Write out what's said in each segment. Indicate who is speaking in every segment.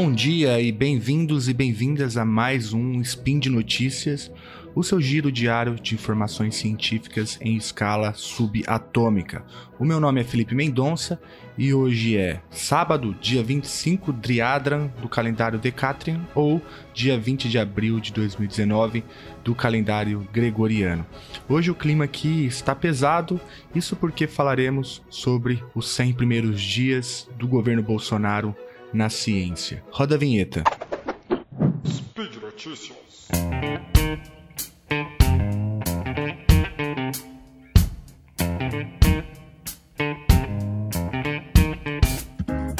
Speaker 1: Bom dia e bem-vindos e bem-vindas a mais um Spin de Notícias, o seu giro diário de informações científicas em escala subatômica. O meu nome é Felipe Mendonça e hoje é sábado, dia 25 Driadran do calendário Decatrian ou dia 20 de abril de 2019 do calendário gregoriano. Hoje o clima aqui está pesado, isso porque falaremos sobre os 100 primeiros dias do governo Bolsonaro na ciência. Roda a vinheta. Speed Notícias.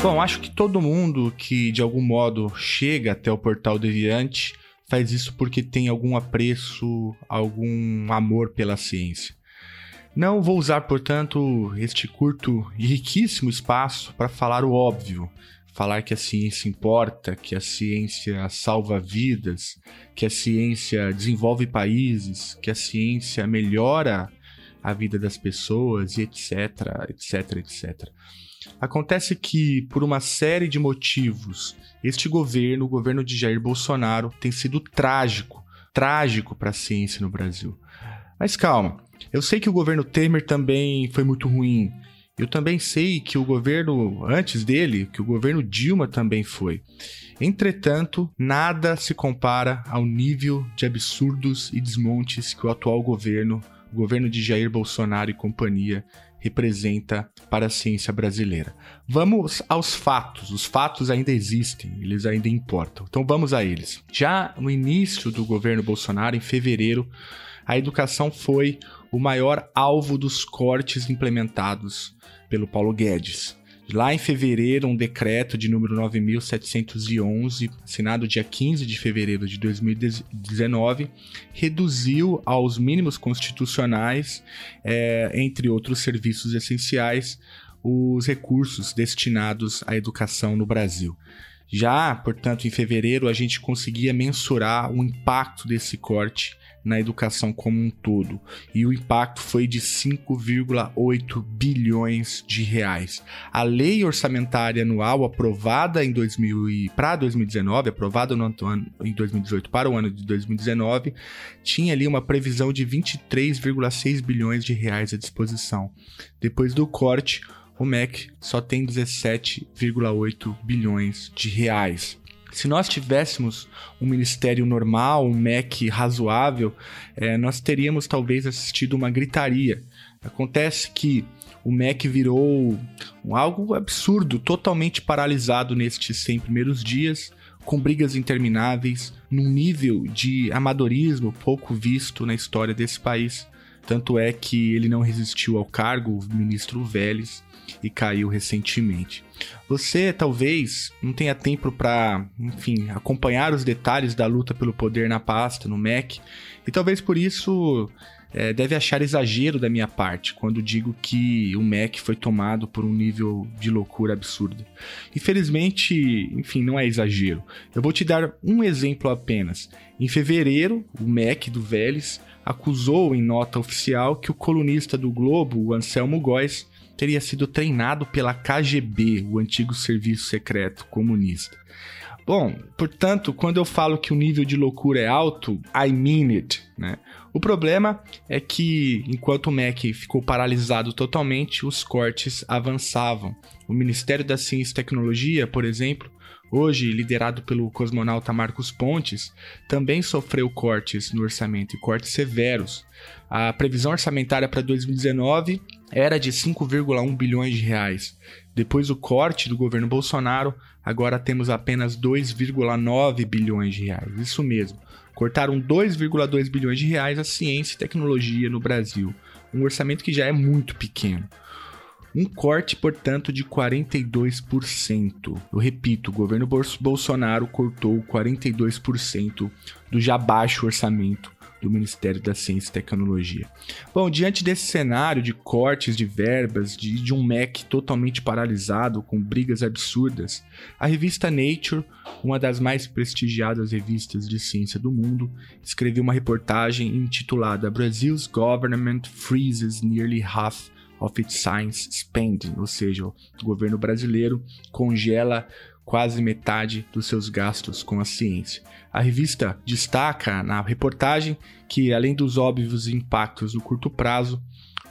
Speaker 1: Bom, acho que todo mundo que de algum modo chega até o portal Deviante faz isso porque tem algum apreço, algum amor pela ciência. Não vou usar, portanto, este curto e riquíssimo espaço para falar o óbvio, falar que a ciência importa, que a ciência salva vidas, que a ciência desenvolve países, que a ciência melhora a vida das pessoas e etc, etc, etc. Acontece que, por uma série de motivos, este governo, o governo de Jair Bolsonaro, tem sido trágico, trágico para a ciência no Brasil. Mas calma, eu sei que o governo Temer também foi muito ruim. Eu também sei que o governo antes dele, que o governo Dilma também foi. Entretanto, nada se compara ao nível de absurdos e desmontes que o atual governo, o governo de Jair Bolsonaro e companhia, representa para a ciência brasileira. Vamos aos fatos. Os fatos ainda existem, eles ainda importam. Então vamos a eles. Já no início do governo Bolsonaro, em fevereiro, a educação foi o maior alvo dos cortes implementados pelo Paulo Guedes. Lá em fevereiro, um decreto de número 9.711, assinado dia 15 de fevereiro de 2019, reduziu aos mínimos constitucionais, é, entre outros serviços essenciais, os recursos destinados à educação no Brasil. Já, portanto, em fevereiro, a gente conseguia mensurar o impacto desse corte na educação como um todo, e o impacto foi de 5,8 bilhões de reais. A lei orçamentária anual aprovada em 2000 para 2019, aprovada no ano, em 2018 para o ano de 2019, tinha ali uma previsão de 23,6 bilhões de reais à disposição. Depois do corte, o MEC só tem 17,8 bilhões de reais. Se nós tivéssemos um ministério normal, um MEC razoável, é, nós teríamos talvez assistido uma gritaria. Acontece que o MEC virou algo absurdo, totalmente paralisado nestes 100 primeiros dias, com brigas intermináveis, num nível de amadorismo pouco visto na história desse país. Tanto é que ele não resistiu ao cargo, o ministro Vélez, e caiu recentemente. Você talvez não tenha tempo para, enfim, acompanhar os detalhes da luta pelo poder na pasta, no MEC, e talvez por isso é, deve achar exagero da minha parte quando digo que o MEC foi tomado por um nível de loucura absurda. Infelizmente, enfim, não é exagero. Eu vou te dar um exemplo apenas. Em fevereiro, o MEC do Vélez acusou em nota oficial que o colunista do Globo, o Anselmo Góes, teria sido treinado pela KGB, o antigo serviço secreto comunista. Bom, portanto, quando eu falo que o nível de loucura é alto, I mean it, né? O problema é que, enquanto o MEC ficou paralisado totalmente, os cortes avançavam. O Ministério da Ciência e Tecnologia, por exemplo, hoje liderado pelo cosmonauta Marcos Pontes, também sofreu cortes no orçamento e cortes severos. A previsão orçamentária para 2019 era de 5,1 bilhões de reais. Depois do corte do governo Bolsonaro, agora temos apenas 2,9 bilhões de reais. Isso mesmo. Cortaram 2,2 bilhões de reais a ciência e tecnologia no Brasil, um orçamento que já é muito pequeno. Um corte, portanto, de 42%. Eu repito, o governo Bolsonaro cortou 42% do já baixo orçamento do Ministério da Ciência e Tecnologia. Bom, diante desse cenário de cortes de verbas, de, de um MEC totalmente paralisado, com brigas absurdas, a revista Nature, uma das mais prestigiadas revistas de ciência do mundo, escreveu uma reportagem intitulada Brazil's Government Freezes Nearly Half of its Science Spending, ou seja, o governo brasileiro congela quase metade dos seus gastos com a ciência. A revista destaca na reportagem que, além dos óbvios impactos no curto prazo,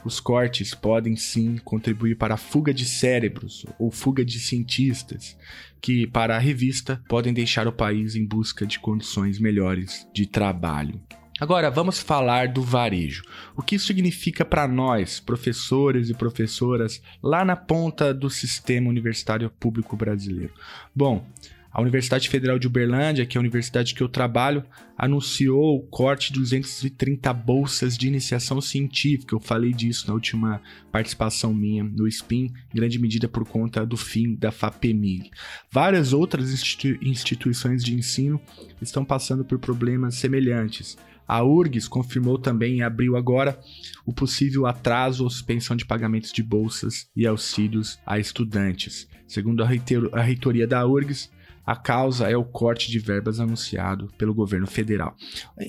Speaker 1: os cortes podem sim contribuir para a fuga de cérebros ou fuga de cientistas, que, para a revista, podem deixar o país em busca de condições melhores de trabalho. Agora, vamos falar do varejo. O que isso significa para nós, professores e professoras, lá na ponta do sistema universitário público brasileiro? Bom, a Universidade Federal de Uberlândia, que é a universidade que eu trabalho, anunciou o corte de 230 bolsas de iniciação científica. Eu falei disso na última participação minha no SPIN, grande medida por conta do fim da FAPEMIG. Várias outras institui instituições de ensino estão passando por problemas semelhantes. A URGS confirmou também em abril agora o possível atraso ou suspensão de pagamentos de bolsas e auxílios a estudantes. Segundo a reitoria da URGS, a causa é o corte de verbas anunciado pelo governo federal.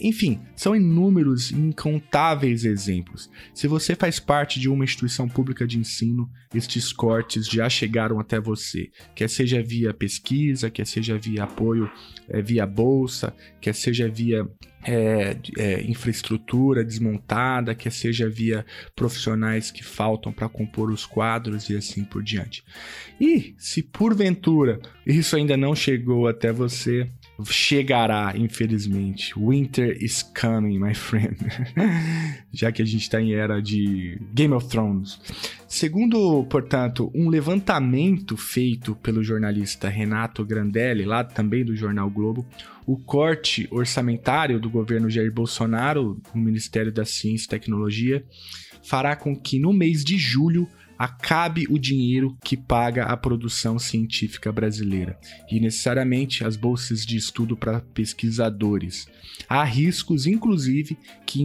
Speaker 1: Enfim, são inúmeros incontáveis exemplos. Se você faz parte de uma instituição pública de ensino, estes cortes já chegaram até você, quer seja via pesquisa, quer seja via apoio é, via bolsa, quer seja via é, é, infraestrutura desmontada, quer seja via profissionais que faltam para compor os quadros e assim por diante. E se porventura isso ainda não chegou até você, chegará, infelizmente. Winter is coming, my friend. Já que a gente está em era de Game of Thrones. Segundo, portanto, um levantamento feito pelo jornalista Renato Grandelli, lá também do jornal Globo, o corte orçamentário do governo Jair Bolsonaro no Ministério da Ciência e Tecnologia fará com que no mês de julho acabe o dinheiro que paga a produção científica brasileira e necessariamente as bolsas de estudo para pesquisadores. Há riscos, inclusive, que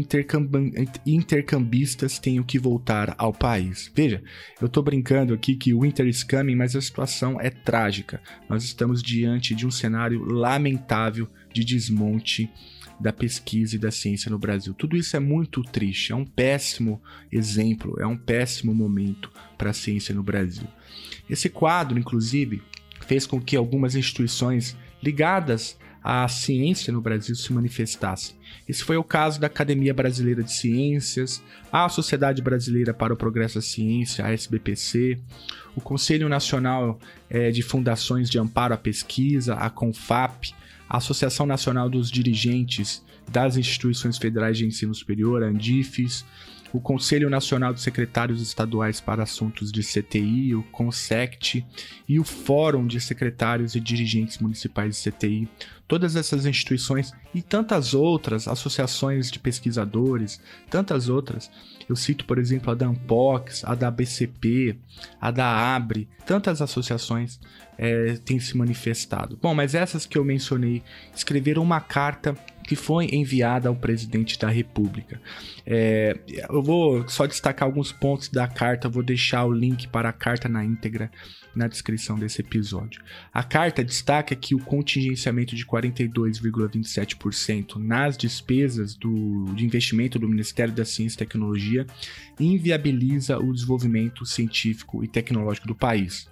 Speaker 1: intercambistas tenham que voltar ao país. Veja, eu estou brincando aqui que o winter is coming, mas a situação é trágica. Nós estamos diante de um cenário lamentável de desmonte da pesquisa e da ciência no Brasil. Tudo isso é muito triste, é um péssimo exemplo, é um péssimo momento para a ciência no Brasil. Esse quadro, inclusive, fez com que algumas instituições ligadas à ciência no Brasil se manifestassem. Esse foi o caso da Academia Brasileira de Ciências, a Sociedade Brasileira para o Progresso da Ciência, a SBPC, o Conselho Nacional eh, de Fundações de Amparo à Pesquisa, a CONFAP, Associação Nacional dos Dirigentes das Instituições Federais de Ensino Superior, ANDIFES, o Conselho Nacional dos Secretários Estaduais para Assuntos de CTI, o CONSECT, e o Fórum de Secretários e Dirigentes Municipais de CTI. Todas essas instituições e tantas outras, associações de pesquisadores, tantas outras, eu cito, por exemplo, a da Ampox, a da BCP, a da ABRE, tantas associações é, têm se manifestado. Bom, mas essas que eu mencionei escreveram uma carta que foi enviada ao presidente da República. É, eu vou só destacar alguns pontos da carta, vou deixar o link para a carta na íntegra na descrição desse episódio. A carta destaca que o contingenciamento de 42,27% nas despesas do, de investimento do Ministério da Ciência e Tecnologia inviabiliza o desenvolvimento científico e tecnológico do país.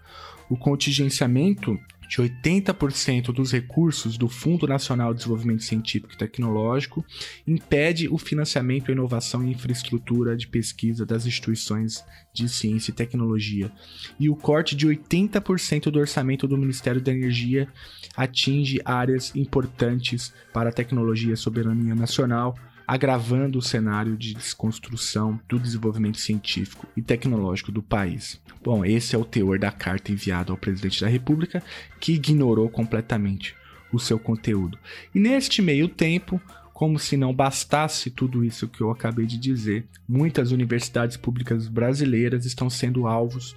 Speaker 1: O contingenciamento de 80% dos recursos do Fundo Nacional de Desenvolvimento Científico e Tecnológico impede o financiamento, a inovação e infraestrutura de pesquisa das instituições de ciência e tecnologia. E o corte de 80% do orçamento do Ministério da Energia atinge áreas importantes para a tecnologia e soberania nacional, agravando o cenário de desconstrução do desenvolvimento científico e tecnológico do país. Bom, esse é o teor da carta enviada ao presidente da República, que ignorou completamente o seu conteúdo. E neste meio tempo, como se não bastasse tudo isso que eu acabei de dizer, muitas universidades públicas brasileiras estão sendo alvos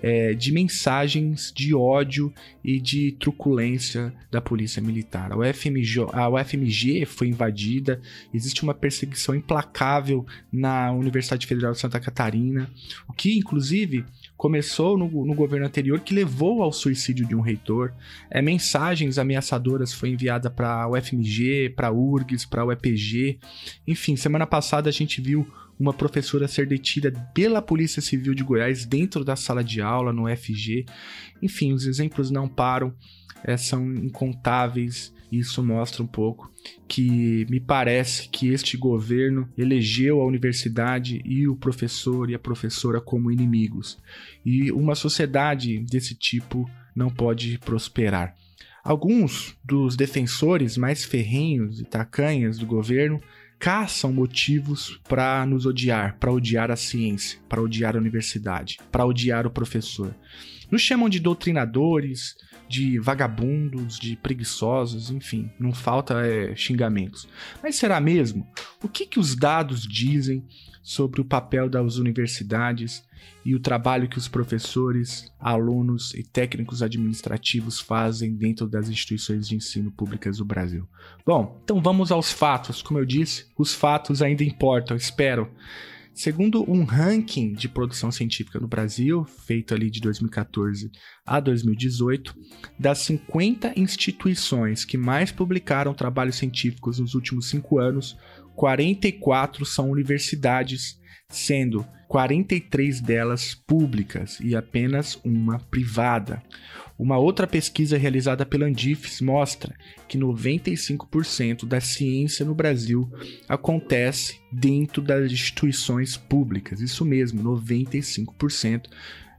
Speaker 1: é, de mensagens de ódio e de truculência da polícia militar. A UFMG, a UFMG foi invadida, existe uma perseguição implacável na Universidade Federal de Santa Catarina, o que, inclusive, começou no, no, governo anterior que levou ao suicídio de um reitor. É, mensagens ameaçadoras foi enviada para o FMG, para a URGS, para o EPG. Enfim, semana passada a gente viu uma professora ser detida pela Polícia Civil de Goiás dentro da sala de aula, no FG. Enfim, os exemplos não param, é, são incontáveis. Isso mostra um pouco que me parece que este governo elegeu a universidade e o professor e a professora como inimigos. E uma sociedade desse tipo não pode prosperar. Alguns dos defensores mais ferrenhos e tacanhas do governo caçam motivos para nos odiar, para odiar a ciência, para odiar a universidade, para odiar o professor. Nos chamam de doutrinadores, de vagabundos, de preguiçosos, enfim, não falta é, xingamentos. Mas será mesmo? O que, que os dados dizem sobre o papel das universidades e o trabalho que os professores, alunos e técnicos administrativos fazem dentro das instituições de ensino públicas do Brasil. Bom, então vamos aos fatos. Como eu disse, os fatos ainda importam, espero. Segundo um ranking de produção científica no Brasil, feito ali de 2014 a 2018, das 50 instituições que mais publicaram trabalhos científicos nos últimos cinco anos, 44 são universidades, sendo 43 delas públicas e apenas uma privada. Uma outra pesquisa realizada pela Andifes mostra que 95% da ciência no Brasil acontece dentro das instituições públicas. Isso mesmo, 95%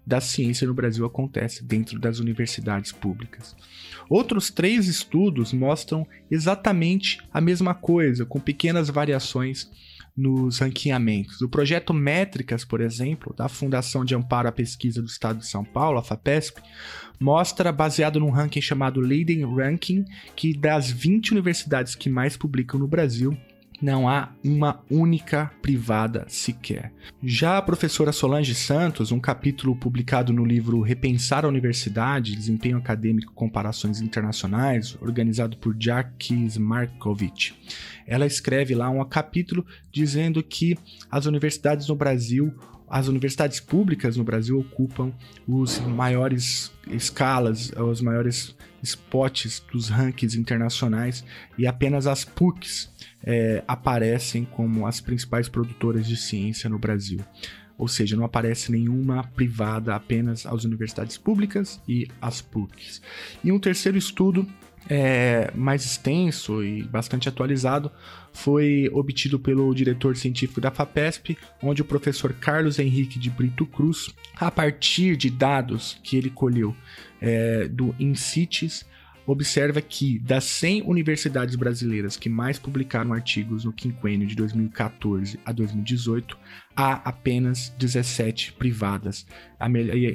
Speaker 1: da ciência no Brasil acontece dentro das universidades públicas. Outros três estudos mostram exatamente a mesma coisa, com pequenas variações nos ranqueamentos. O projeto Métricas, por exemplo, da Fundação de Amparo à Pesquisa do Estado de São Paulo, a FAPESP, mostra, baseado num ranking chamado Leading Ranking, que das 20 universidades que mais publicam no Brasil, não há uma única privada sequer. Já a professora Solange Santos, um capítulo publicado no livro Repensar a Universidade, Desempenho Acadêmico Comparações Internacionais, organizado por Jacques Markovich, ela escreve lá um capítulo dizendo que as universidades no Brasil as universidades públicas no Brasil ocupam os maiores escalas, os maiores spots dos rankings internacionais e apenas as PUCs é, aparecem como as principais produtoras de ciência no Brasil. Ou seja, não aparece nenhuma privada, apenas as universidades públicas e as PUCs. E um terceiro estudo é, mais extenso e bastante atualizado foi obtido pelo diretor científico da FAPESP, onde o professor Carlos Henrique de Brito Cruz, a partir de dados que ele colheu é, do INCITES, observa que das 100 universidades brasileiras que mais publicaram artigos no quinquênio de 2014 a 2018, há apenas 17 privadas,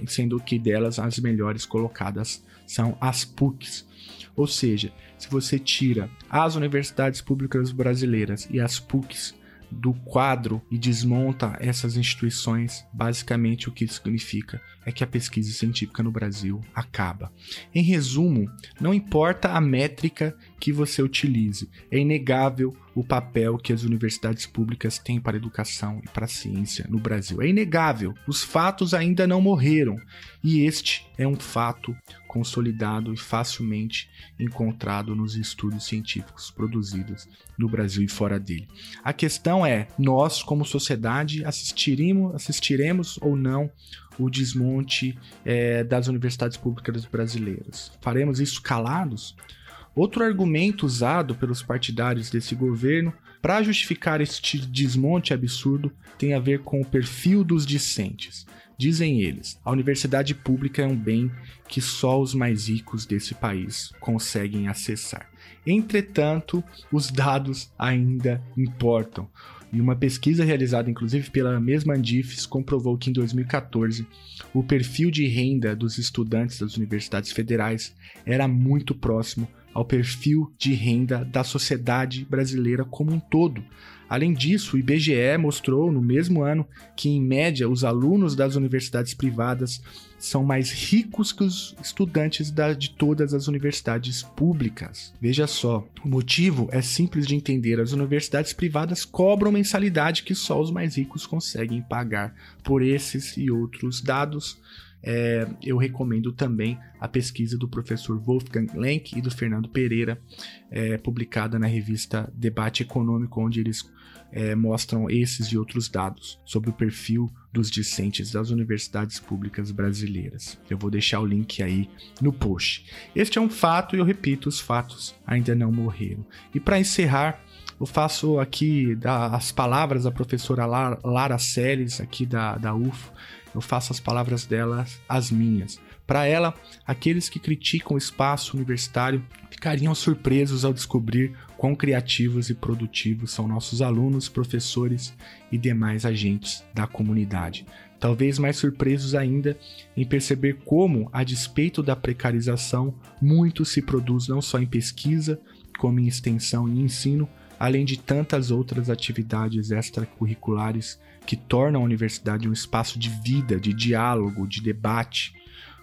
Speaker 1: sendo que delas as melhores colocadas são as PUCs. Ou seja, se você tira as universidades públicas brasileiras e as PUCs do quadro e desmonta essas instituições, basicamente o que isso significa é que a pesquisa científica no Brasil acaba. Em resumo, não importa a métrica que você utilize, é inegável o papel que as universidades públicas têm para a educação e para a ciência no Brasil. É inegável, os fatos ainda não morreram e este é um fato consolidado e facilmente encontrado nos estudos científicos produzidos no Brasil e fora dele. A questão é: nós, como sociedade, assistiremos, assistiremos ou não o desmonte é, das universidades públicas brasileiras? Faremos isso calados? Outro argumento usado pelos partidários desse governo para justificar este desmonte absurdo tem a ver com o perfil dos discentes. Dizem eles, a universidade pública é um bem que só os mais ricos desse país conseguem acessar. Entretanto, os dados ainda importam. E uma pesquisa realizada inclusive pela mesma Andifes comprovou que em 2014 o perfil de renda dos estudantes das universidades federais era muito próximo ao perfil de renda da sociedade brasileira como um todo. Além disso, o IBGE mostrou no mesmo ano que, em média, os alunos das universidades privadas são mais ricos que os estudantes da, de todas as universidades públicas. Veja só, o motivo é simples de entender: as universidades privadas cobram mensalidade que só os mais ricos conseguem pagar. Por esses e outros dados, é, eu recomendo também a pesquisa do professor Wolfgang Lenk e do Fernando Pereira, é, publicada na revista Debate Econômico, onde eles é, mostram esses e outros dados sobre o perfil dos discentes das universidades públicas brasileiras. Eu vou deixar o link aí no post. Este é um fato e eu repito, os fatos ainda não morreram. E para encerrar, eu faço aqui as palavras da professora Lara Seles, aqui da, da UFO, eu faço as palavras dela as minhas. Para ela, aqueles que criticam o espaço universitário ficariam surpresos ao descobrir quão criativos e produtivos são nossos alunos, professores e demais agentes da comunidade. Talvez mais surpresos ainda em perceber como, a despeito da precarização, muito se produz não só em pesquisa, como em extensão e ensino, além de tantas outras atividades extracurriculares que tornam a universidade um espaço de vida, de diálogo, de debate.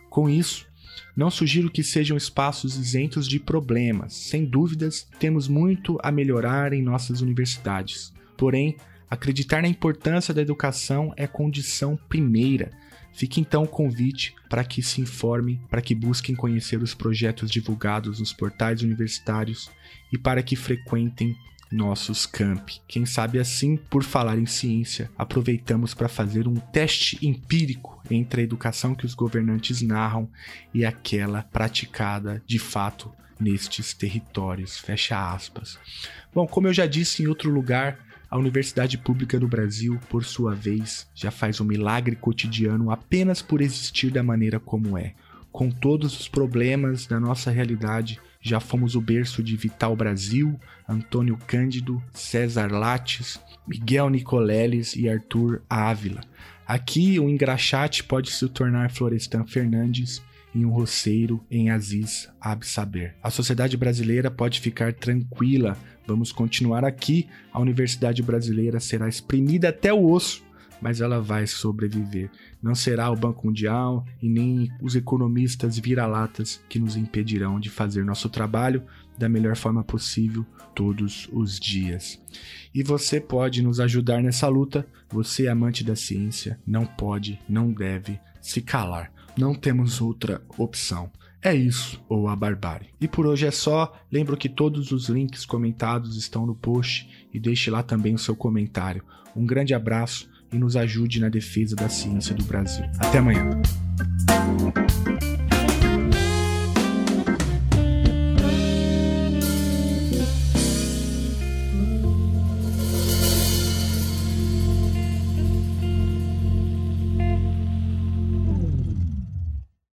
Speaker 1: Com isso, não sugiro que sejam espaços isentos de problemas. Sem dúvidas, temos muito a melhorar em nossas universidades. Porém, acreditar na importância da educação é condição primeira. Fique então o convite para que se informem, para que busquem conhecer os projetos divulgados nos portais universitários e para que frequentem nossos campi. Quem sabe assim, por falar em ciência, aproveitamos para fazer um teste empírico entre a educação que os governantes narram e aquela praticada de fato nestes territórios. Fecha aspas. Bom, como eu já disse em outro lugar, a universidade pública do Brasil, por sua vez, já faz um milagre cotidiano apenas por existir da maneira como é. Com todos os problemas da nossa realidade, já fomos o berço de Vital Brasil, Antônio Cândido, César Lattes, Miguel Nicoleles e Arthur Ávila. Aqui, o engraxate pode se tornar Florestan Fernandes e um roceiro em Aziz Absaber. A sociedade brasileira pode ficar tranquila. Vamos continuar aqui. A universidade brasileira será exprimida até o osso mas ela vai sobreviver. Não será o Banco Mundial e nem os economistas vira-latas que nos impedirão de fazer nosso trabalho da melhor forma possível todos os dias. E você pode nos ajudar nessa luta. Você, amante da ciência, não pode, não deve se calar. Não temos outra opção. É isso ou a barbárie. E por hoje é só. Lembro que todos os links comentados estão no post e deixe lá também o seu comentário. Um grande abraço e nos ajude na defesa da ciência do Brasil. Até amanhã.